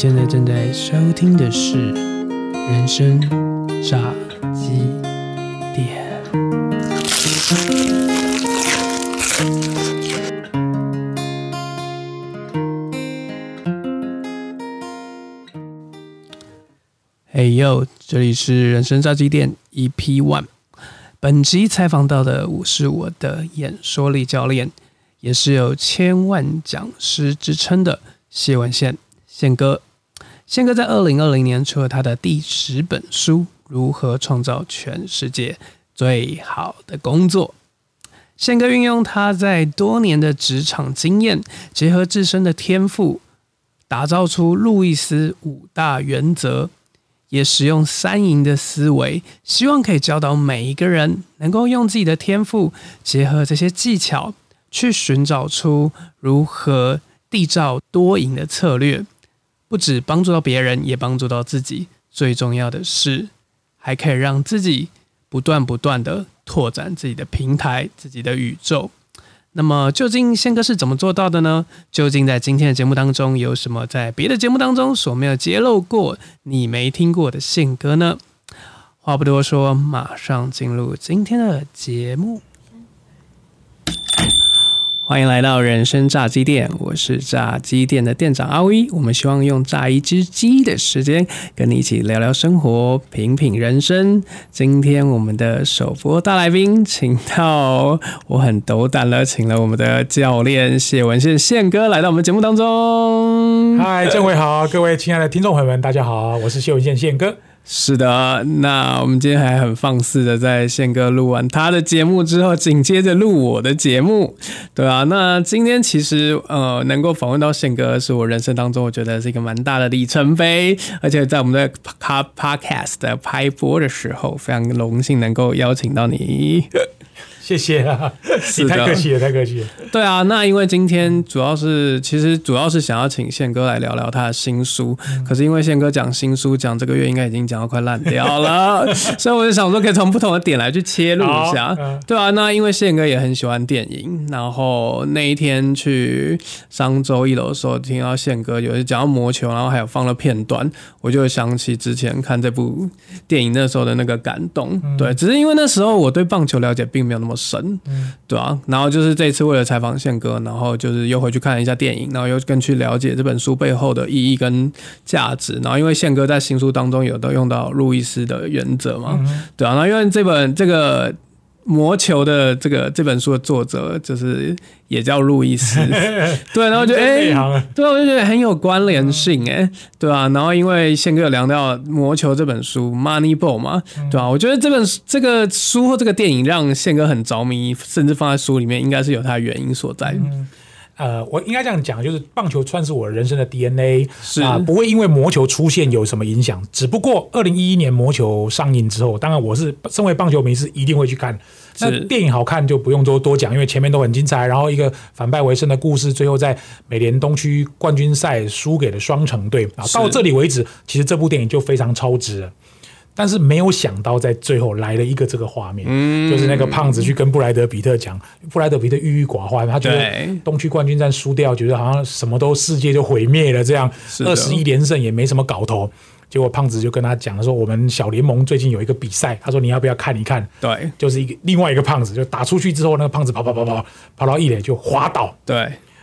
现在正在收听的是《人生炸鸡店》。嘿呦，这里是人生炸鸡店 EP One。本集采访到的我是我的演说力教练，也是有千万讲师之称的谢文宪宪哥。宪哥在二零二零年出了他的第十本书《如何创造全世界最好的工作》。宪哥运用他在多年的职场经验，结合自身的天赋，打造出路易斯五大原则。也使用三赢的思维，希望可以教导每一个人能够用自己的天赋，结合这些技巧，去寻找出如何缔造多赢的策略，不止帮助到别人，也帮助到自己。最重要的是，还可以让自己不断不断的拓展自己的平台、自己的宇宙。那么，究竟宪哥是怎么做到的呢？究竟在今天的节目当中，有什么在别的节目当中所没有揭露过、你没听过的宪哥呢？话不多说，马上进入今天的节目。欢迎来到人生炸鸡店，我是炸鸡店的店长阿威。我们希望用炸一只鸡的时间，跟你一起聊聊生活，品品人生。今天我们的首播大来宾，请到我很斗胆了，请了我们的教练谢文宪宪哥来到我们节目当中。嗨，郑伟好，各位亲爱的听众朋友们，大家好，我是谢文宪宪哥。是的，那我们今天还很放肆的在宪哥录完他的节目之后，紧接着录我的节目，对啊，那今天其实呃，能够访问到宪哥，是我人生当中我觉得是一个蛮大的里程碑，而且在我们的 podcast 的拍播的时候，非常荣幸能够邀请到你。谢谢啊，你太客气了，太客气了。对啊，那因为今天主要是，其实主要是想要请宪哥来聊聊他的新书。可是因为宪哥讲新书，讲这个月应该已经讲到快烂掉了，所以我就想说，可以从不同的点来去切入一下。对啊，那因为宪哥也很喜欢电影，然后那一天去商周一楼的时候，听到宪哥有讲到魔球，然后还有放了片段，我就想起之前看这部电影那时候的那个感动。对，只是因为那时候我对棒球了解并没有那么。神，对啊，然后就是这次为了采访宪哥，然后就是又回去看了一下电影，然后又更去了解这本书背后的意义跟价值。然后因为宪哥在新书当中有都用到路易斯的原则嘛，对啊，那因为这本这个。魔球的这个这本书的作者就是也叫路易斯，对，然后就哎，对，我就觉得很有关联性，哎，对啊，然后因为宪哥有聊到魔球这本书 Moneyball 嘛，对吧？我觉得这本这个书或这个电影让宪哥很着迷，甚至放在书里面，应该是有它的原因所在。呃，我应该这样讲，就是棒球算是我人生的 DNA，是啊，不会因为魔球出现有什么影响。只不过二零一一年魔球上映之后，当然我是身为棒球迷是一定会去看。那电影好看就不用多多讲，因为前面都很精彩。然后一个反败为胜的故事，最后在美联东区冠军赛输给了双城队。啊，到这里为止，其实这部电影就非常超值了。但是没有想到，在最后来了一个这个画面，就是那个胖子去跟布莱德比特讲，布莱德比特郁郁寡欢，他觉得东区冠军战输掉，觉得好像什么都世界就毁灭了，这样二十一连胜也没什么搞头。结果胖子就跟他讲说，我们小联盟最近有一个比赛，他说你要不要看一看？对，就是一个另外一个胖子，就打出去之后，那个胖子跑跑跑跑跑到一垒就滑倒，对，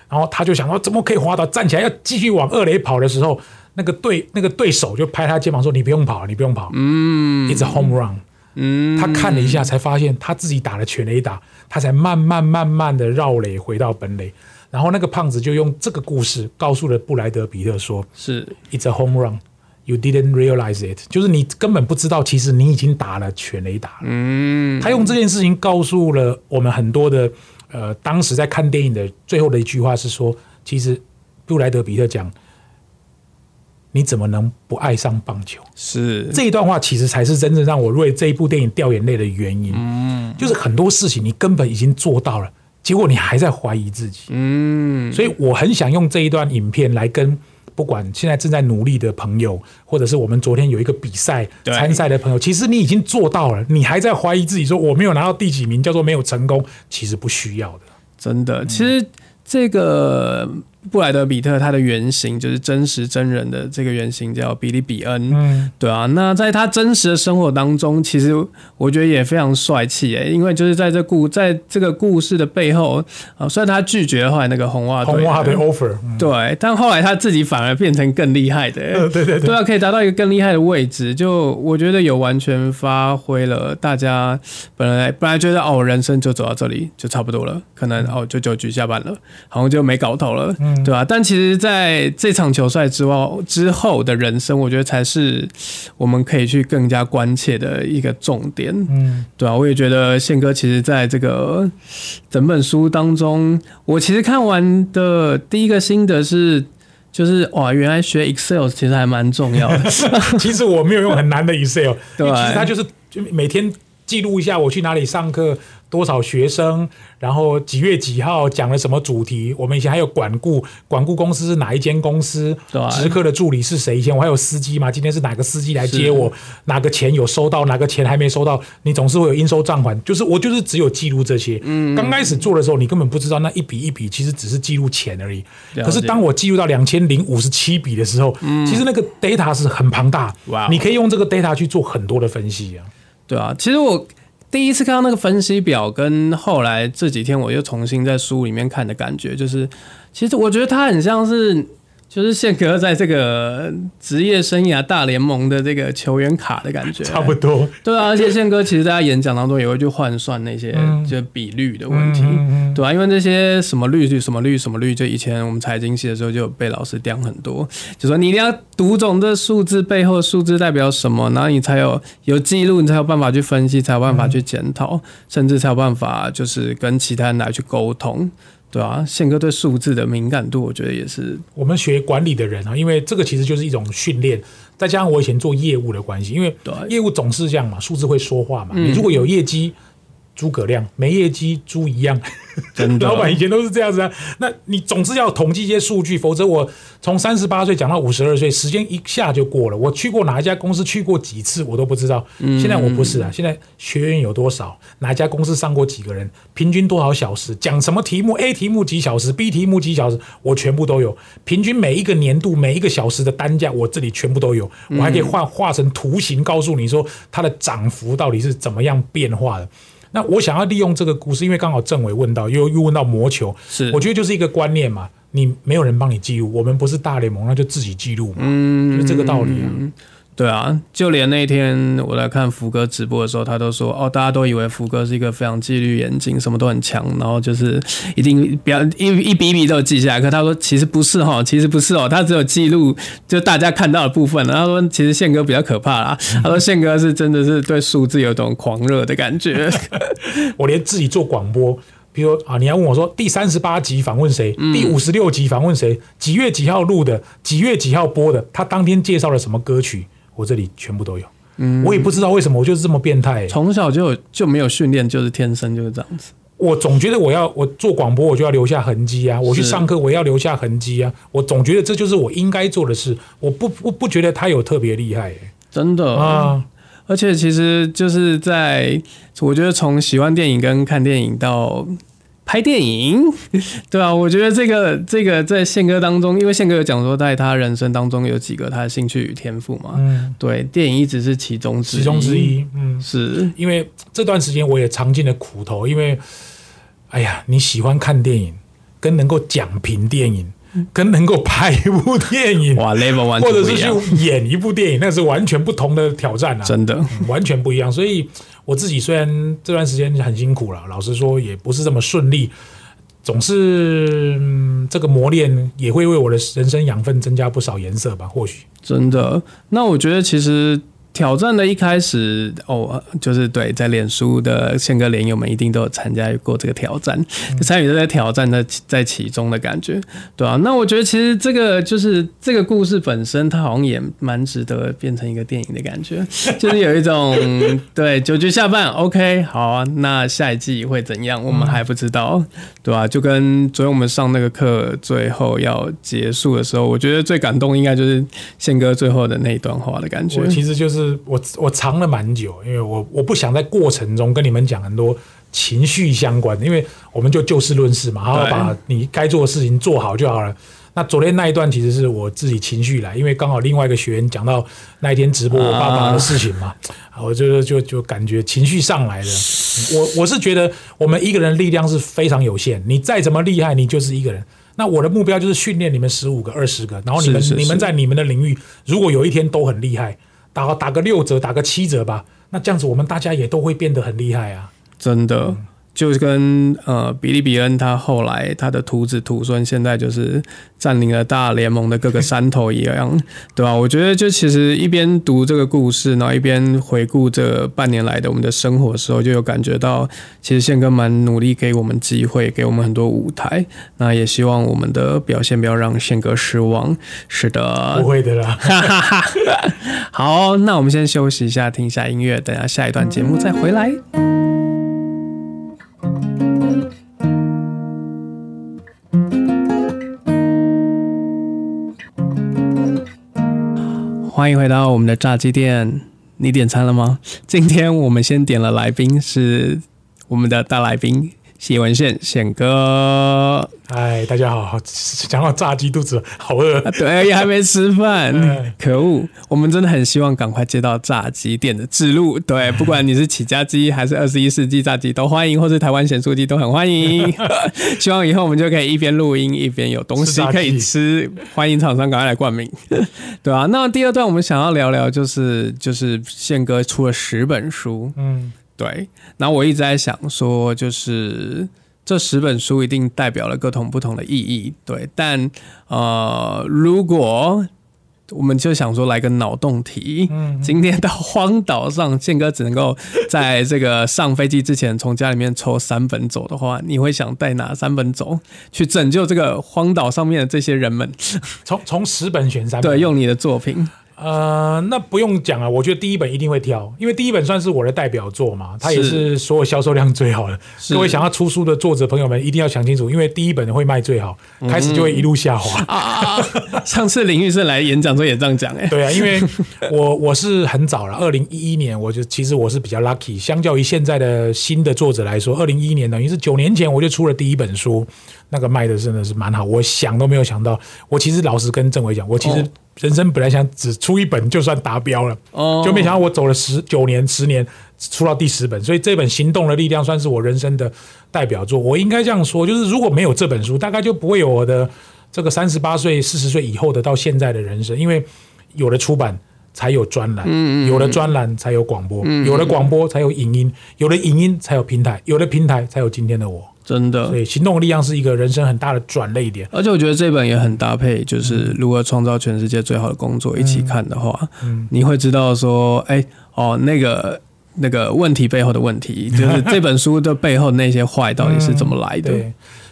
然后他就想说怎么可以滑倒？站起来要继续往二垒跑的时候。那个对那个对手就拍他肩膀说：“你不用跑，你不用跑。”嗯，It's a home run。嗯，他看了一下，才发现他自己打了全垒打，他才慢慢慢慢的绕垒回到本垒。然后那个胖子就用这个故事告诉了布莱德比特说：“是，It's a home run. You didn't realize it。”就是你根本不知道，其实你已经打了全垒打。嗯，他用这件事情告诉了我们很多的呃，当时在看电影的最后的一句话是说：“其实布莱德比特讲。”你怎么能不爱上棒球？是这一段话，其实才是真正让我为这一部电影掉眼泪的原因。嗯，就是很多事情你根本已经做到了，结果你还在怀疑自己。嗯，所以我很想用这一段影片来跟不管现在正在努力的朋友，或者是我们昨天有一个比赛参赛的朋友，其实你已经做到了，你还在怀疑自己，说我没有拿到第几名，叫做没有成功。其实不需要的，真的。其实这个。布莱德比特他的原型就是真实真人的这个原型叫比利比恩，嗯，对啊。那在他真实的生活当中，其实我觉得也非常帅气诶，因为就是在这故在这个故事的背后啊，虽然他拒绝后来那个红袜红袜队 offer，对，但后来他自己反而变成更厉害的，对对对啊，可以达到一个更厉害的位置，就我觉得有完全发挥了大家本来本来觉得哦，人生就走到这里就差不多了，可能哦就九局下班了，好像就没搞头了，嗯，对吧？但其实在这场球赛之外之后的人生，我觉得才是我们可以去更加关切的一个重点，嗯，对啊，我也觉得宪哥其实在这个整本书当中，我其实看完的第一个心得是，就是哇，原来学 Excel 其实还蛮重要的。其实我没有用很难的 Excel，对，其实它就是就每天记录一下我去哪里上课。多少学生？然后几月几号讲了什么主题？我们以前还有管顾，管顾公司是哪一间公司？直客的助理是谁？以前我还有司机嘛？今天是哪个司机来接我？哪个钱有收到？哪个钱还没收到？你总是会有应收账款，就是我就是只有记录这些。嗯，刚开始做的时候，你根本不知道那一笔一笔其实只是记录钱而已。可是当我记录到两千零五十七笔的时候，嗯其实那个 data 是很庞大。哇，你可以用这个 data 去做很多的分析啊。对啊，其实我。第一次看到那个分析表，跟后来这几天我又重新在书里面看的感觉，就是其实我觉得它很像是。就是宪哥在这个职业生涯大联盟的这个球员卡的感觉，差不多。对啊，而且宪哥其实在他演讲当中也会去换算那些就比率的问题，对啊，因为这些什么率、什么率、什么率，就以前我们财经系的时候就被老师刁很多，就说你一定要读懂这数字背后数字代表什么，然后你才有有记录，你才有办法去分析，才有办法去检讨，甚至才有办法就是跟其他人来去沟通。对啊，宪哥对数字的敏感度，我觉得也是我们学管理的人啊，因为这个其实就是一种训练，再加上我以前做业务的关系，因为业务总是这样嘛，数字会说话嘛，你如果有业绩。诸葛亮没业绩，猪一样。老板以前都是这样子啊。那你总是要统计一些数据，否则我从三十八岁讲到五十二岁，时间一下就过了。我去过哪一家公司，去过几次，我都不知道。现在我不是啊，现在学员有多少，哪一家公司上过几个人，平均多少小时，讲什么题目，A 题目几小时，B 题目几小时，我全部都有。平均每一个年度每一个小时的单价，我这里全部都有。我还可以画画成图形，告诉你说它的涨幅到底是怎么样变化的。那我想要利用这个故事，因为刚好政委问到，又又问到魔球，是我觉得就是一个观念嘛，你没有人帮你记录，我们不是大联盟，那就自己记录嘛，嗯，就这个道理啊。对啊，就连那天我来看福哥直播的时候，他都说哦，大家都以为福哥是一个非常纪律严谨，什么都很强，然后就是一定不要一一笔一笔都记下来。可他说其实不是哈，其实不是哦，他只有记录就大家看到的部分。他说其实宪哥比较可怕啦，他说宪哥是真的是对数字有种狂热的感觉。我连自己做广播，比如啊，你要问我说第三十八集访问谁，第五十六集访问谁，几月几号录的，几月几号播的，他当天介绍了什么歌曲。我这里全部都有，嗯，我也不知道为什么，我就是这么变态。从小就就没有训练，就是天生就是这样子。我总觉得我要我做广播，我就要留下痕迹啊；我去上课，我要留下痕迹啊。我总觉得这就是我应该做的事。我不不不觉得他有特别厉害，真的啊。而且其实就是在我觉得从喜欢电影跟看电影到。拍电影，对啊，我觉得这个这个在宪哥当中，因为宪哥有讲说，在他人生当中有几个他的兴趣与天赋嘛，嗯，对，电影一直是其中之一。其中之一，嗯，是。因为这段时间我也尝尽了苦头，因为，哎呀，你喜欢看电影，跟能够讲评电影。跟能够拍一部电影，哇，level 完或者是去演一部电影，那是完全不同的挑战啊！真的，完全不一样。所以我自己虽然这段时间很辛苦了，老实说也不是这么顺利，总是这个磨练也会为我的人生养分增加不少颜色吧？或许真的。那我觉得其实。挑战的一开始哦，就是对，在脸书的宪哥连友们一定都有参加过这个挑战，参与这个挑战的在其中的感觉，对啊，那我觉得其实这个就是这个故事本身，它好像也蛮值得变成一个电影的感觉，就是有一种对九局下半，OK，好啊，那下一季会怎样，我们还不知道，对吧？就跟昨天我们上那个课最后要结束的时候，我觉得最感动应该就是宪哥最后的那一段话的感觉，我其实就是。就是我我藏了蛮久，因为我我不想在过程中跟你们讲很多情绪相关的，因为我们就就事论事嘛，然后把你该做的事情做好就好了。那昨天那一段其实是我自己情绪来，因为刚好另外一个学员讲到那一天直播我爸爸的事情嘛，我就就就感觉情绪上来了。我我是觉得我们一个人力量是非常有限，你再怎么厉害，你就是一个人。那我的目标就是训练你们十五个、二十个，然后你们你们在你们的领域，如果有一天都很厉害，打打个六折、打个七折吧，那这样子我们大家也都会变得很厉害啊！真的。就跟呃比利比恩他后来他的徒子徒孙现在就是占领了大联盟的各个山头一样，对吧？我觉得就其实一边读这个故事，然后一边回顾这半年来的我们的生活的时候，就有感觉到其实宪哥蛮努力给我们机会，给我们很多舞台。那也希望我们的表现不要让宪哥失望。是的，不会的啦。好，那我们先休息一下，听一下音乐，等下下一段节目再回来。欢迎回到我们的炸鸡店，你点餐了吗？今天我们先点了来宾，是我们的大来宾。谢文宪宪哥，嗨，大家好，讲到炸鸡，肚子好饿，对，还没吃饭，可恶！我们真的很希望赶快接到炸鸡店的指路，对，不管你是起家鸡还是二十一世纪炸鸡都欢迎，或是台湾咸酥鸡都很欢迎。希望以后我们就可以一边录音一边有东西可以吃，欢迎厂商赶快来冠名，对啊，那第二段我们想要聊聊，就是就是宪哥出了十本书，嗯。对，然后我一直在想说，就是这十本书一定代表了各种不同的意义。对，但呃，如果我们就想说来个脑洞题，今天到荒岛上，健哥只能够在这个上飞机之前从家里面抽三本走的话，你会想带哪三本走去拯救这个荒岛上面的这些人们？从从十本选三，本，对，用你的作品。呃，那不用讲啊，我觉得第一本一定会挑，因为第一本算是我的代表作嘛，它也是所有销售量最好的。各位想要出书的作者朋友们一定要想清楚，因为第一本会卖最好，开始就会一路下滑。上次林玉胜来演讲时候也这样讲，哎，对啊，因为我我是很早了，二零一一年，我就其实我是比较 lucky，相较于现在的新的作者来说，二零一一年等于是九年前我就出了第一本书。那个卖的真的是蛮好，我想都没有想到。我其实老实跟政委讲，我其实人生本来想只出一本就算达标了，就没想到我走了十九年、十年，出到第十本。所以这本《行动的力量》算是我人生的代表作。我应该这样说，就是如果没有这本书，大概就不会有我的这个三十八岁、四十岁以后的到现在的人生。因为有了出版，才有专栏；有了专栏，才有广播；有了广播，才有影音；有了影音，才有平台；有了平台，才有今天的我。真的，对，行动力量是一个人生很大的转泪点。而且我觉得这本也很搭配，就是如何创造全世界最好的工作。一起看的话，你会知道说，哎，哦，那个那个问题背后的问题，就是这本书的背后那些坏到底是怎么来的。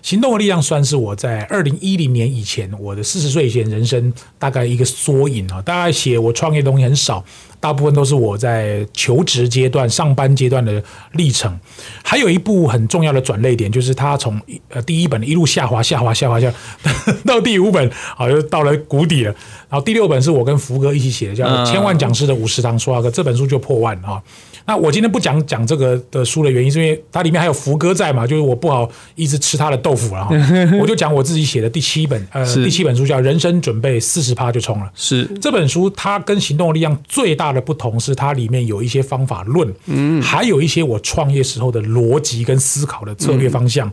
行动的力量算是我在二零一零年以前，我的四十岁以前人生大概一个缩影啊。大概写我创业东西很少，大部分都是我在求职阶段、上班阶段的历程。还有一部很重要的转泪点，就是他从呃第一本一路下滑、下滑、下滑下 到第五本，好像到了谷底了。然后第六本是我跟福哥一起写的，叫《千万讲师的五十堂说话课》，这本书就破万啊。那我今天不讲讲这个的书的原因，是因为它里面还有福哥在嘛，就是我不好一直吃他的豆腐了哈。我就讲我自己写的第七本，呃，第七本书叫《人生准备四十趴就冲了》。是这本书，它跟行动力量最大的不同是，它里面有一些方法论，嗯，还有一些我创业时候的逻辑跟思考的策略方向。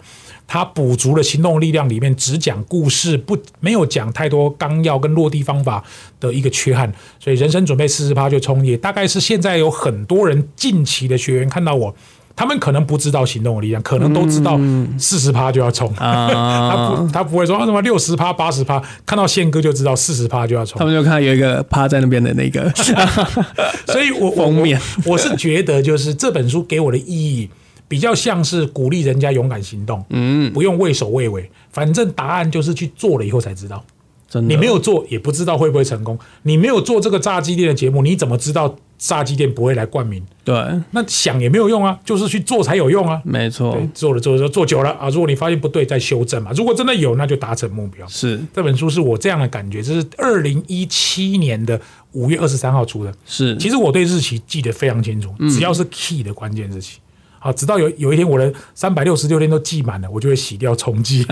它补足了行动力量里面只讲故事不没有讲太多纲要跟落地方法的一个缺憾，所以人生准备四十趴就冲，业大概是现在有很多人近期的学员看到我，他们可能不知道行动的力量，可能都知道四十趴就要冲，他不他不会说什么六十趴八十趴，看到宪哥就知道四十趴就要冲，他们就看到有一个趴在那边的那个，所以我封面我是觉得就是这本书给我的意义。比较像是鼓励人家勇敢行动，嗯，不用畏首畏尾，反正答案就是去做了以后才知道。真的，你没有做也不知道会不会成功。你没有做这个炸鸡店的节目，你怎么知道炸鸡店不会来冠名。对，那想也没有用啊，就是去做才有用啊。没错，做了做了做久了啊，如果你发现不对，再修正嘛。如果真的有，那就达成目标。是这本书是我这样的感觉，这是二零一七年的五月二十三号出的。是，其实我对日期记得非常清楚，只要是 key 的关键日期。好，直到有有一天我的三百六十六天都记满了，我就会洗掉重记。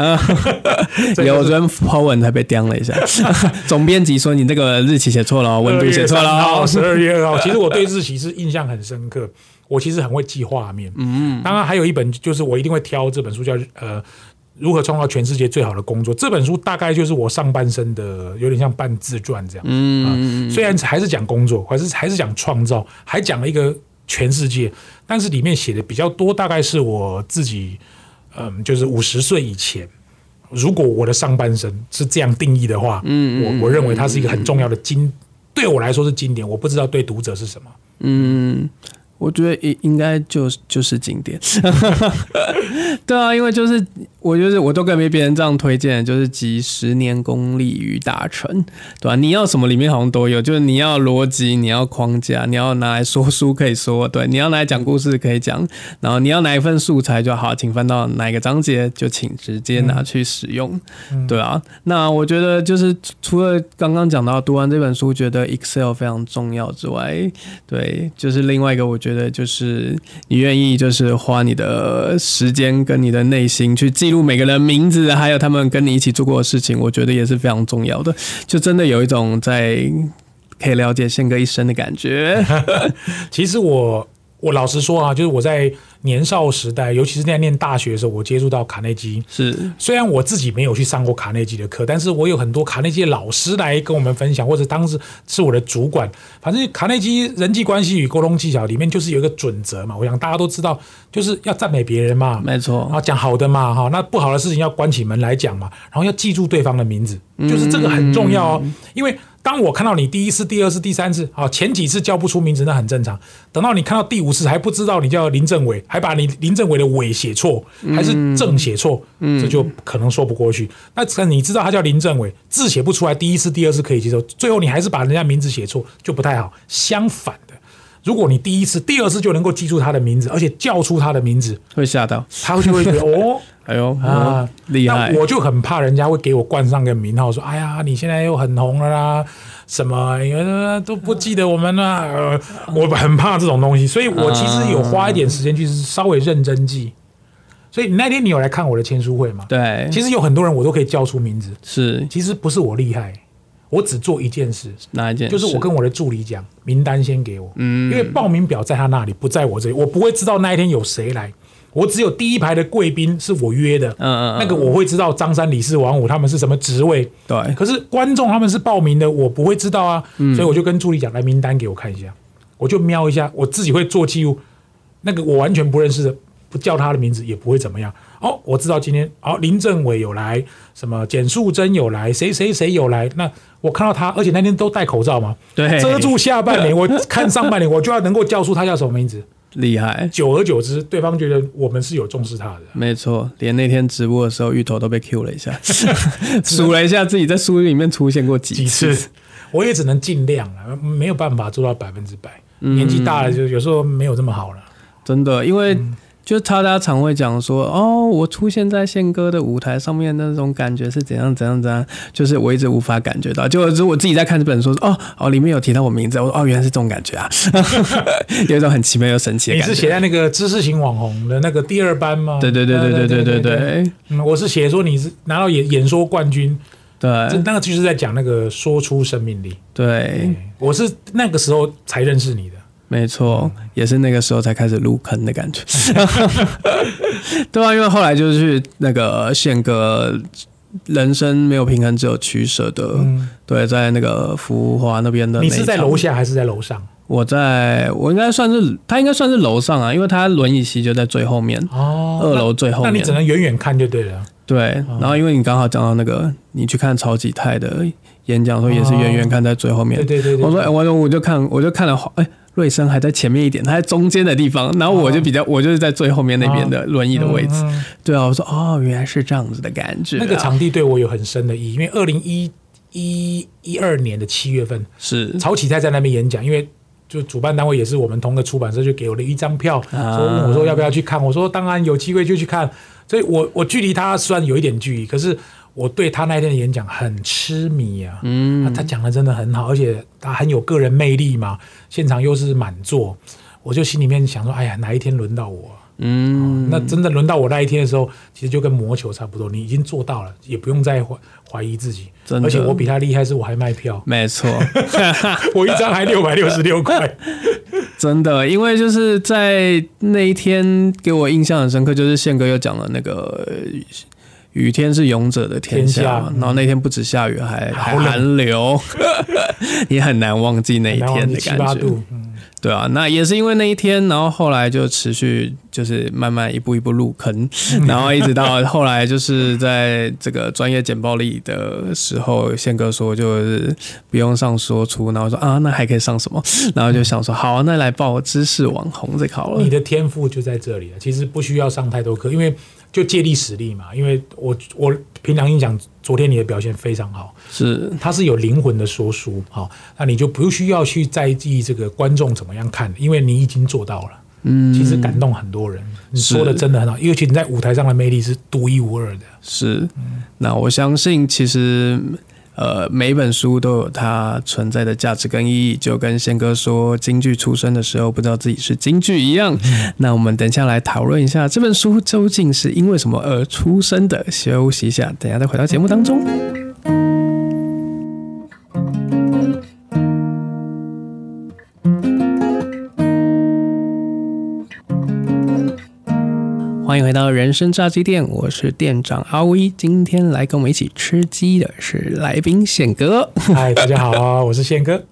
有人 po 文才被刁了一下，总编辑说你那个日期写错了，温度写错了。十二月二号，其实我对日期是印象很深刻，我其实很会记画面。嗯，当然还有一本就是我一定会挑这本书，叫呃如何创造全世界最好的工作。这本书大概就是我上半生的，有点像半自传这样。嗯，虽然还是讲工作，还是还是讲创造，还讲了一个。全世界，但是里面写的比较多，大概是我自己，嗯，就是五十岁以前，如果我的上半生是这样定义的话，嗯，我我认为它是一个很重要的经，对我来说是经典，我不知道对读者是什么，嗯。我觉得应应该就就是经典，对啊，因为就是我就是我都跟别人这样推荐，就是集十年功力于大成，对吧？你要什么里面好像都有，就是你要逻辑，你要框架，你要拿来说书可以说，对，你要拿来讲故事可以讲，然后你要哪一份素材就好，请翻到哪一个章节就请直接拿去使用，对啊。那我觉得就是除了刚刚讲到读完这本书觉得 Excel 非常重要之外，对，就是另外一个我。觉得就是你愿意，就是花你的时间跟你的内心去记录每个人名字，还有他们跟你一起做过的事情，我觉得也是非常重要的。就真的有一种在可以了解宪哥一生的感觉。其实我。我老实说啊，就是我在年少时代，尤其是在念大学的时候，我接触到卡内基。是，虽然我自己没有去上过卡内基的课，但是我有很多卡内基的老师来跟我们分享，或者当时是我的主管。反正卡内基人际关系与沟通技巧里面就是有一个准则嘛，我想大家都知道，就是要赞美别人嘛，没错，然后讲好的嘛，哈，那不好的事情要关起门来讲嘛，然后要记住对方的名字，就是这个很重要哦，因为。当我看到你第一次、第二次、第三次，好，前几次叫不出名字那很正常。等到你看到第五次还不知道你叫林政伟，还把你林政伟的伟写错，还是正写错，这就可能说不过去。那你知道他叫林政伟，字写不出来，第一次、第二次可以接受，最后你还是把人家名字写错，就不太好。相反的，如果你第一次、第二次就能够记住他的名字，而且叫出他的名字，会吓到他，就会觉得 哦。哎呦啊，厉害！那我就很怕人家会给我冠上个名号，说：“哎呀，你现在又很红了啦，什么都不记得我们了。”我很怕这种东西，所以我其实有花一点时间去稍微认真记。所以那天你有来看我的签书会吗？对，其实有很多人我都可以叫出名字。是，其实不是我厉害，我只做一件事。哪一件？就是我跟我的助理讲，名单先给我。嗯，因为报名表在他那里，不在我这里，我不会知道那一天有谁来。我只有第一排的贵宾是我约的，嗯嗯，那个我会知道张三李四王五他们是什么职位，对。可是观众他们是报名的，我不会知道啊，所以我就跟助理讲，来名单给我看一下，我就瞄一下，我自己会做记录。那个我完全不认识的，不叫他的名字也不会怎么样。哦，我知道今天哦，林政委有来，什么简素贞有来，谁谁谁有来。那我看到他，而且那天都戴口罩嘛，对，遮住下半脸，我看上半脸，我就要能够叫出他叫什么名字。厉害，久而久之，对方觉得我们是有重视他的。没错，连那天直播的时候，芋头都被 Q 了一下，数了一下自己在书里面出现过几次。我也只能尽量了，没有办法做到百分之百。年纪大了，就有时候没有这么好了。真的，因为。就他家常会讲说，哦，我出现在宪哥的舞台上面那种感觉是怎样怎样怎样，就是我一直无法感觉到。就是我自己在看这本书，哦哦，里面有提到我名字，我说哦，原来是这种感觉啊，有一种很奇妙又神奇的感觉。你是写在那个知识型网红的那个第二班吗？对对对对对对对对。嗯，我是写说你是拿到演演说冠军，对，那个就是在讲那个说出生命力。对，我是那个时候才认识你的。没错，也是那个时候才开始入坑的感觉，对啊，因为后来就是那个宪哥，人生没有平衡，只有取舍的。对，在那个福华那边的，你是在楼下还是在楼上？我在我应该算是他应该算是楼上啊，因为他轮椅席就在最后面哦，二楼最后面，那你只能远远看就对了。对，然后因为你刚好讲到那个，你去看超级泰的演讲，说也是远远看在最后面。对对对，我说哎，我我就看我就看了，哎。瑞生还在前面一点，他在中间的地方，然后我就比较，我就是在最后面那边的轮椅的位置。对啊，我说哦，原来是这样子的感觉。那个场地对我有很深的意义，因为二零一一一二年的七月份是曹启泰在那边演讲，因为就主办单位也是我们同个出版社，就给我了一张票，说问我说要不要去看，我说当然有机会就去看。所以我我距离他虽然有一点距离，可是我对他那天的演讲很痴迷啊。嗯，他讲的真的很好，而且他很有个人魅力嘛，现场又是满座，我就心里面想说，哎呀，哪一天轮到我？嗯，那真的轮到我那一天的时候，其实就跟魔球差不多，你已经做到了，也不用再怀怀疑自己。而且我比他厉害，是我还卖票，没错，我一张还六百六十六块。真的，因为就是在那一天给我印象很深刻，就是宪哥又讲了那个雨天是勇者的天下，然后那天不止下雨，还还寒流，也很难忘记那一天的感觉。对啊，那也是因为那一天，然后后来就持续就是慢慢一步一步入坑，然后一直到后来就是在这个专业简报里的时候，宪哥说就是不用上说出，然后说啊那还可以上什么，然后就想说好，那来报知识网红这好了。你的天赋就在这里了，其实不需要上太多课，因为。就借力使力嘛，因为我我凭良心讲，昨天你的表现非常好，是。他是有灵魂的说书，好，那你就不需要去在意这个观众怎么样看，因为你已经做到了，嗯，其实感动很多人，你说的真的很好，尤其你在舞台上的魅力是独一无二的，是，那我相信其实。呃，每本书都有它存在的价值跟意义，就跟宪哥说京剧出生的时候不知道自己是京剧一样。那我们等下来讨论一下这本书究竟是因为什么而出生的。休息一下，等下再回到节目当中。欢迎回到人生炸鸡店，我是店长阿威。今天来跟我们一起吃鸡的是来宾宪哥。嗨，大家好，啊 我是宪哥。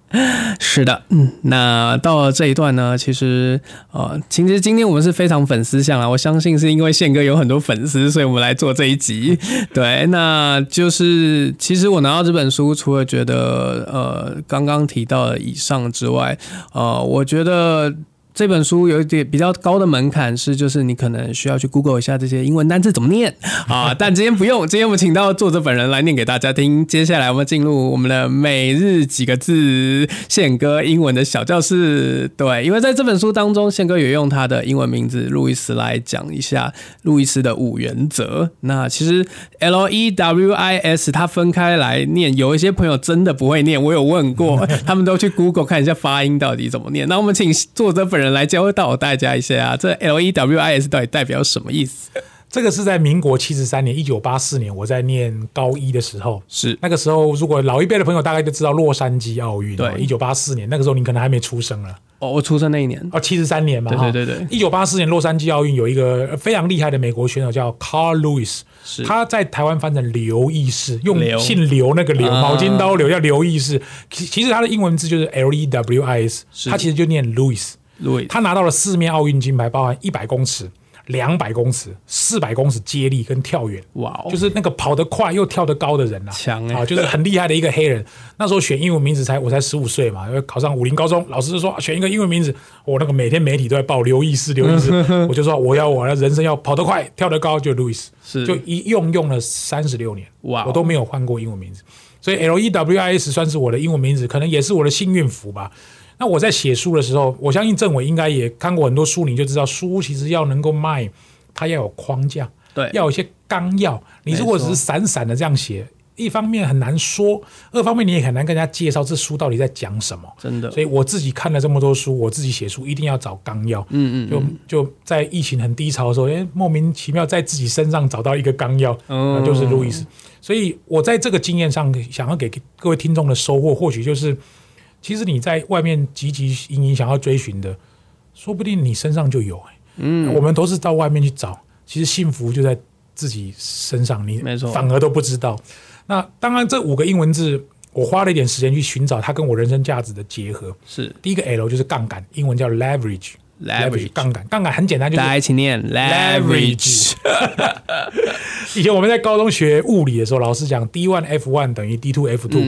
是的，嗯，那到了这一段呢，其实呃，其实今天我们是非常粉丝向啊。我相信是因为宪哥有很多粉丝，所以我们来做这一集。对，那就是其实我拿到这本书，除了觉得呃刚刚提到的以上之外，呃，我觉得。这本书有一点比较高的门槛，是就是你可能需要去 Google 一下这些英文单字怎么念 啊，但今天不用，今天我们请到作者本人来念给大家听。接下来我们进入我们的每日几个字宪哥英文的小教室。对，因为在这本书当中，宪哥也用他的英文名字路易斯来讲一下路易斯的五原则。那其实 L E W I S 它分开来念，有一些朋友真的不会念，我有问过，他们都去 Google 看一下发音到底怎么念。那我们请作者本人。来教导大家一下啊，这 L E W I S 到底代表什么意思？这个是在民国七十三年，一九八四年，我在念高一的时候，是。那个时候，如果老一辈的朋友大概就知道洛杉矶奥运，对，一九八四年，那个时候你可能还没出生了。哦，我出生那一年，哦，七十三年嘛，对对对对，一九八四年洛杉矶奥运有一个非常厉害的美国选手叫 Carl Lewis，是。他在台湾翻成刘义士，用姓刘那个刘，毛巾刀刘叫刘义士，其其实他的英文字就是 L E W I S，他其实就念他拿到了四面奥运金牌，包含一百公尺、两百公尺、四百公尺接力跟跳远。哇，就是那个跑得快又跳得高的人呐，强啊，就是很厉害的一个黑人。那时候选英文名字才我才十五岁嘛，因为考上武林高中，老师就说选一个英文名字。我那个每天媒体都在报刘易斯，刘易斯，我就说我要我的人生要跑得快、跳得高，就 Louis，是就一用用了三十六年，哇，我都没有换过英文名字。所以 L E W I S 算是我的英文名字，可能也是我的幸运符吧。那我在写书的时候，我相信政委应该也看过很多书，你就知道书其实要能够卖，它要有框架，对，要有一些纲要。你如果只是散散的这样写，一方面很难说，二方面你也很难跟人家介绍这书到底在讲什么。真的，所以我自己看了这么多书，我自己写书一定要找纲要。嗯嗯，就就在疫情很低潮的时候，哎，莫名其妙在自己身上找到一个纲要，那就是路易斯。所以我在这个经验上想要给各位听众的收获，或许就是。其实你在外面汲汲营营想要追寻的，说不定你身上就有哎。嗯，我们都是到外面去找，其实幸福就在自己身上，你没错，反而都不知道。那当然，这五个英文字，我花了一点时间去寻找它跟我人生价值的结合。是第一个 L 就是杠杆，英文叫 leverage。Leverage 杠杆，杠杆很简单，就是大家一起念 leverage。以前我们在高中学物理的时候，老师讲 D one F one 等于 D two F two，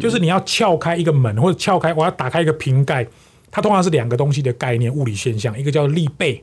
就是你要撬开一个门或者撬开，我要打开一个瓶盖，它通常是两个东西的概念，物理现象，一个叫力倍，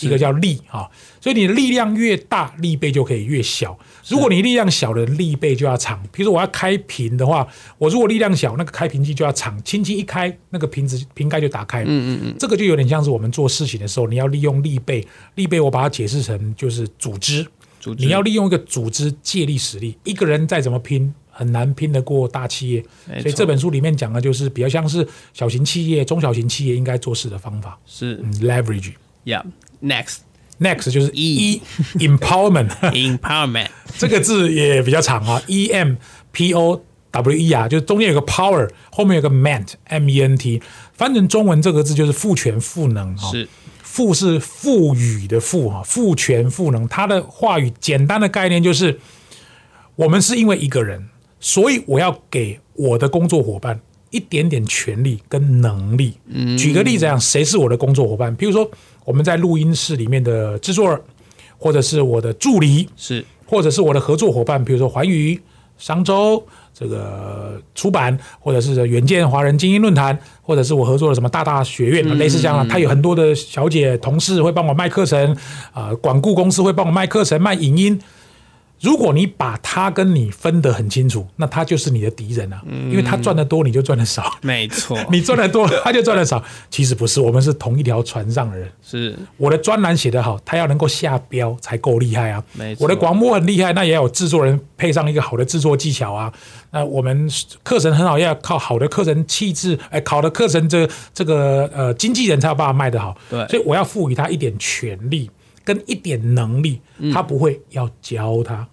一个叫力啊。所以你的力量越大，力背就可以越小。如果你力量小的，力背就要长。比如说我要开瓶的话，我如果力量小，那个开瓶器就要长，轻轻一开，那个瓶子瓶盖就打开。嗯嗯嗯，这个就有点像是我们做事情的时候，你要利用力背。力背我把它解释成就是组织。组织，你要利用一个组织借力使力。一个人再怎么拼，很难拼得过大企业。所以这本书里面讲的就是比较像是小型企业、中小型企业应该做事的方法。是 leverage。Yeah，next。Next. 就是 E. Empowerment，empowerment 这个字也比较长啊，E M P O W E 啊，就是中间有个 power，后面有个 ment M E N T，翻成中文这个字就是赋权赋能啊，是。赋是赋予的赋哈，赋权赋能，它的话语简单的概念就是我们是因为一个人，所以我要给我的工作伙伴一点点权利跟能力。举个例子讲，谁是我的工作伙伴？比如说。我们在录音室里面的制作人，或者是我的助理，是，或者是我的合作伙伴，比如说环宇、商周这个出版，或者是远见华人精英论坛，或者是我合作的什么大大学院，类似这样，他有很多的小姐同事会帮我卖课程，啊，管顾公司会帮我卖课程、卖影音。如果你把他跟你分得很清楚，那他就是你的敌人啊，因为他赚的多，你就赚的少。没错，你赚的多，他就赚的少。其实不是，我们是同一条船上的人。是我的专栏写得好，他要能够下标才够厉害啊。没错，我的广播很厉害，那也有制作人配上一个好的制作技巧啊。那我们课程很好，要靠好的课程气质，哎，考的课程这这个呃经纪人才有办法卖得好。对，所以我要赋予他一点权利。跟一点能力，他不会要教他，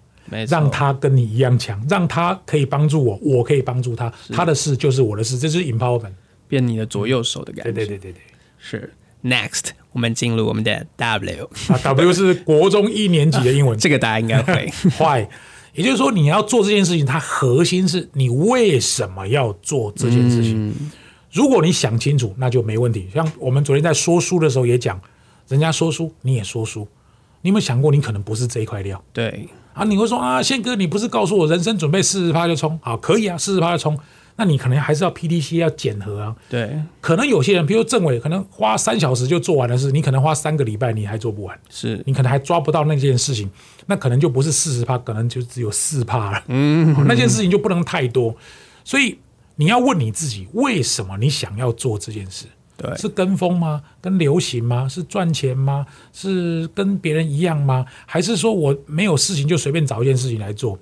让他跟你一样强，让他可以帮助我，我可以帮助他，他的事就是我的事，这是 empowerment，变你的左右手的感觉。对对对对对，是 next，我们进入我们的 W 啊，W 是国中一年级的英文，这个大家应该会。Why？也就是说，你要做这件事情，它核心是你为什么要做这件事情。如果你想清楚，那就没问题。像我们昨天在说书的时候也讲。人家说书，你也说书，你有没有想过，你可能不是这一块料？对啊，你会说啊，宪哥，你不是告诉我人生准备四十趴就冲？好，可以啊，四十趴就冲。那你可能还是要 PDC 要检核啊。对，可能有些人，比如政委，可能花三小时就做完的事，你可能花三个礼拜你还做不完。是你可能还抓不到那件事情，那可能就不是四十趴，可能就只有四趴了。嗯，那件事情就不能太多，所以你要问你自己，为什么你想要做这件事？对，是跟风吗？跟流行吗？是赚钱吗？是跟别人一样吗？还是说我没有事情就随便找一件事情来做？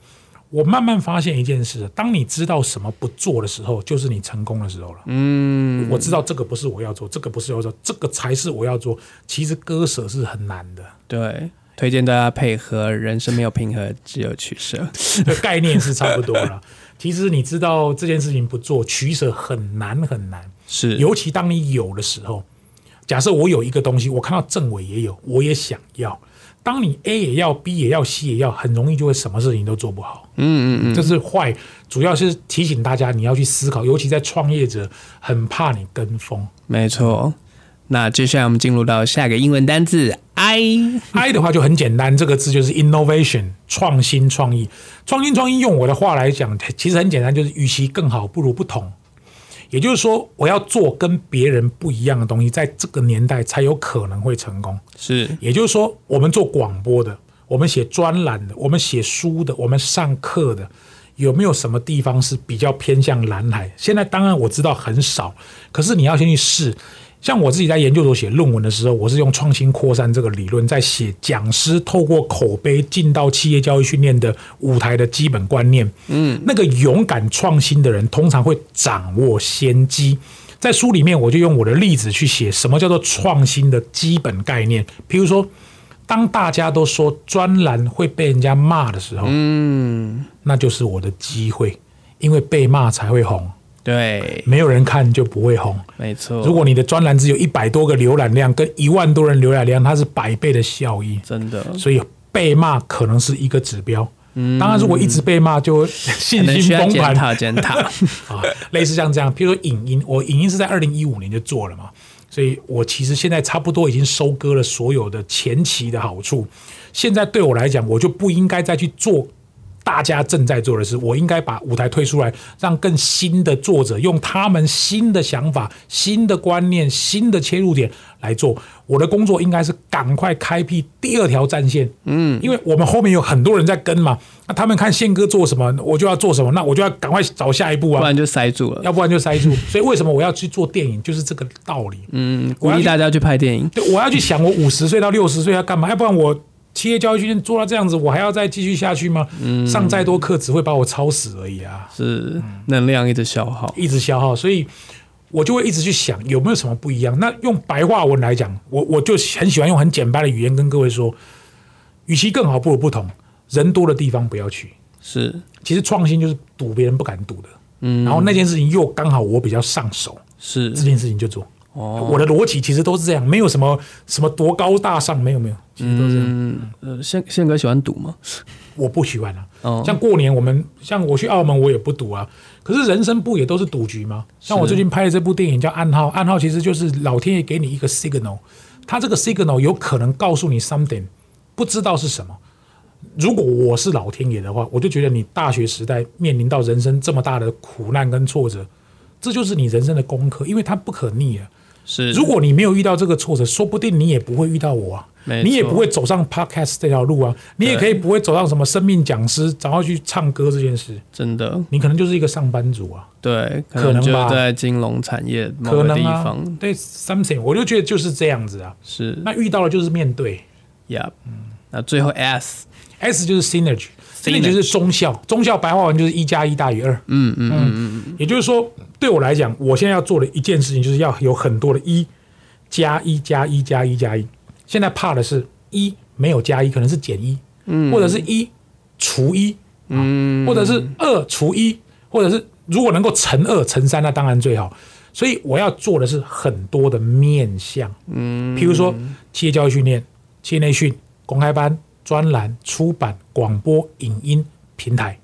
我慢慢发现一件事：当你知道什么不做的时候，就是你成功的时候了。嗯，我知道这个不是我要做，这个不是要做，这个才是我要做。其实割舍是很难的。对，推荐大家配合，人生没有平衡，只有取舍。概念是差不多了。其实你知道这件事情不做，取舍很难很难。是，尤其当你有的时候，假设我有一个东西，我看到政委也有，我也想要。当你 A 也要，B 也要，C 也要，很容易就会什么事情都做不好。嗯嗯嗯，这是坏。主要是提醒大家，你要去思考，尤其在创业者，很怕你跟风。没错。那接下来我们进入到下一个英文单字 I I 的话就很简单，这个字就是 innovation，创新创意。创新创意用我的话来讲，其实很简单，就是与其更好，不如不同。也就是说，我要做跟别人不一样的东西，在这个年代才有可能会成功。是，也就是说，我们做广播的，我们写专栏的，我们写书的，我们上课的，有没有什么地方是比较偏向蓝海？现在当然我知道很少，可是你要先去试。像我自己在研究所写论文的时候，我是用创新扩散这个理论在写讲师透过口碑进到企业教育训练的舞台的基本观念。嗯，那个勇敢创新的人通常会掌握先机。在书里面，我就用我的例子去写什么叫做创新的基本概念。譬如说，当大家都说专栏会被人家骂的时候，嗯，那就是我的机会，因为被骂才会红。对，没有人看就不会红，没错。如果你的专栏只有一百多个浏览量，跟一万多人浏览量，它是百倍的效益，真的。所以被骂可能是一个指标。嗯，当然，如果一直被骂，就 信心崩盘。检讨检讨 啊，类似像这样，譬如说影音，我影音是在二零一五年就做了嘛，所以我其实现在差不多已经收割了所有的前期的好处。现在对我来讲，我就不应该再去做。大家正在做的事，我应该把舞台推出来，让更新的作者用他们新的想法、新的观念、新的切入点来做。我的工作应该是赶快开辟第二条战线，嗯，因为我们后面有很多人在跟嘛，那他们看宪哥做什么，我就要做什么，那我就要赶快找下一步啊，不然就塞住了，要不然就塞住。所以为什么我要去做电影，就是这个道理。嗯，鼓励大家去拍电影。对，我要去想我五十岁到六十岁要干嘛，要不然我。企业教育训练做到这样子，我还要再继续下去吗？上再多课只会把我超死而已啊！是能量一直消耗，一直消耗，所以我就会一直去想有没有什么不一样。那用白话文来讲，我我就很喜欢用很简单的语言跟各位说：，与其更好，不如不同。人多的地方不要去。是，其实创新就是赌别人不敢赌的。嗯，然后那件事情又刚好我比较上手，是这件事情就做。哦，我的逻辑其实都是这样，没有什么什么多高大上，没有没有，其实都是这样。呃，宪宪哥喜欢赌吗？我不喜欢啊。哦，像过年我们像我去澳门，我也不赌啊。可是人生不也都是赌局吗？像我最近拍的这部电影叫《暗号》，暗号其实就是老天爷给你一个 signal，他这个 signal 有可能告诉你 something，不知道是什么。如果我是老天爷的话，我就觉得你大学时代面临到人生这么大的苦难跟挫折，这就是你人生的功课，因为它不可逆啊。是，如果你没有遇到这个挫折，说不定你也不会遇到我啊，你也不会走上 podcast 这条路啊，你也可以不会走上什么生命讲师，然后去唱歌这件事。真的，你可能就是一个上班族啊。对，可能吧，在金融产业某个地方。对，something，我就觉得就是这样子啊。是，那遇到了就是面对。Yeah，嗯，那最后 S，S 就是 synergy。这就是中效，中效白话文就是一加一大于二。嗯嗯嗯嗯也就是说，对我来讲，我现在要做的一件事情，就是要有很多的一加一加一加一加一。现在怕的是一没有加一，可能是减一，嗯，或者是一除一，嗯，或者是二除一，或者是如果能够乘二乘三，那当然最好。所以我要做的是很多的面向，嗯，譬如说企业教育训练、企业内训、公开班。专栏、出版、广播、影音平台，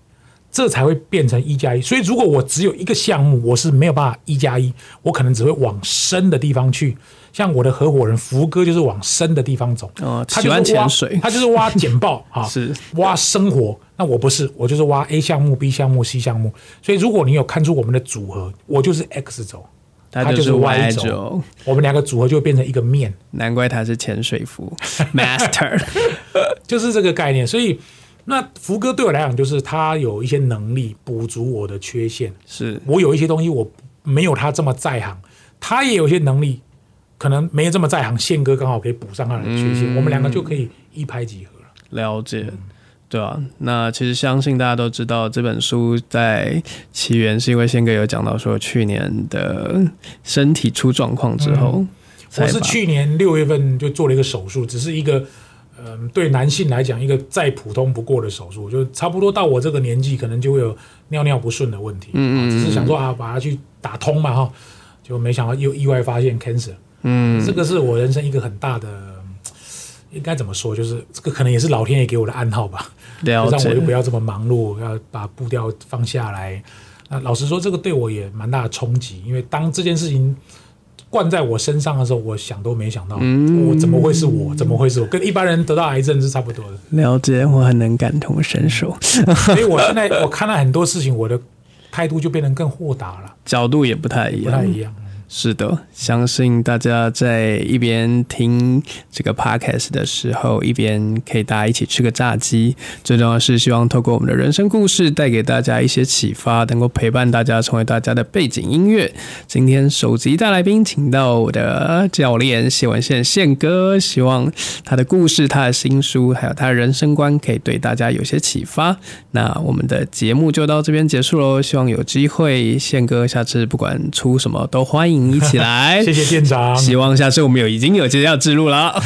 这才会变成一加一。所以，如果我只有一个项目，我是没有办法一加一，我可能只会往深的地方去。像我的合伙人福哥，就是往深的地方走。哦，他喜欢潜水，他就是挖简报 啊，是挖生活。那我不是，我就是挖 A 项目、B 项目、C 项目。所以，如果你有看出我们的组合，我就是 X 轴。他就是 Y 轴，我们两个组合就变成一个面。难怪他是潜水服 Master，就是这个概念。所以，那福哥对我来讲，就是他有一些能力补足我的缺陷。是我有一些东西我没有他这么在行，他也有一些能力，可能没有这么在行。宪哥刚好可以补上他的缺陷，我们两个就可以一拍即合了。了解。对啊，那其实相信大家都知道，这本书在起源是因为宪哥有讲到说，去年的身体出状况之后，我是去年六月份就做了一个手术，只是一个，嗯，对男性来讲一个再普通不过的手术，就差不多到我这个年纪，可能就会有尿尿不顺的问题，嗯嗯，只是想说啊，把它去打通嘛哈，就没想到又意外发现 cancer，嗯，这个是我人生一个很大的，应该怎么说，就是这个可能也是老天爷给我的暗号吧。让我就不要这么忙碌，要把步调放下来。那老实说，这个对我也蛮大的冲击，因为当这件事情灌在我身上的时候，我想都没想到，我怎么会是我？怎么会是我？跟一般人得到癌症是差不多的。了解，我很能感同身受。所以我现在我看到很多事情，我的态度就变得更豁达了，角度也不太一样，不太一样。是的，相信大家在一边听这个 podcast 的时候，一边可以大家一起吃个炸鸡。最重要是，希望透过我们的人生故事，带给大家一些启发，能够陪伴大家，成为大家的背景音乐。今天首集大来宾，请到我的教练谢文宪宪哥，希望他的故事、他的新书，还有他的人生观，可以对大家有些启发。那我们的节目就到这边结束喽。希望有机会，宪哥下次不管出什么都欢迎。一起来，谢谢店长。希望下次我们有已经有接要记录了。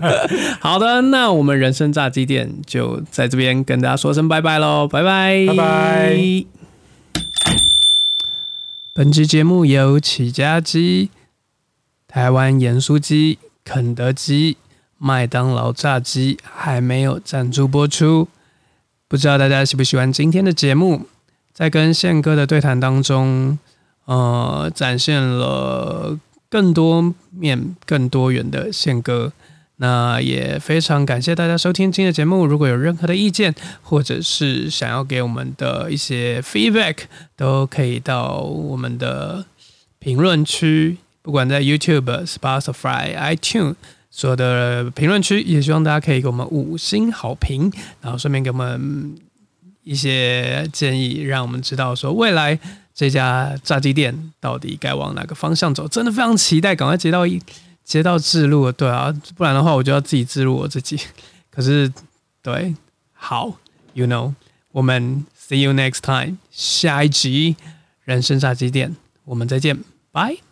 好的，那我们人生炸鸡店就在这边跟大家说声拜拜喽，拜拜，拜拜。本期节目由起家鸡、台湾盐酥鸡、肯德基、麦当劳炸鸡还没有赞助播出，不知道大家喜不喜欢今天的节目？在跟宪哥的对谈当中。呃，展现了更多面、更多元的宪歌。那也非常感谢大家收听今天的节目。如果有任何的意见，或者是想要给我们的一些 feedback，都可以到我们的评论区，不管在 YouTube、Spotify、iTune 所有的评论区，也希望大家可以给我们五星好评，然后顺便给我们一些建议，让我们知道说未来这家炸鸡店到底该往哪个方向走。真的非常期待，赶快接到一。接到自录，对啊，不然的话我就要自己自录我自己。可是，对，好，you know，我们 see you next time，下一集人生炸鸡店，我们再见，拜。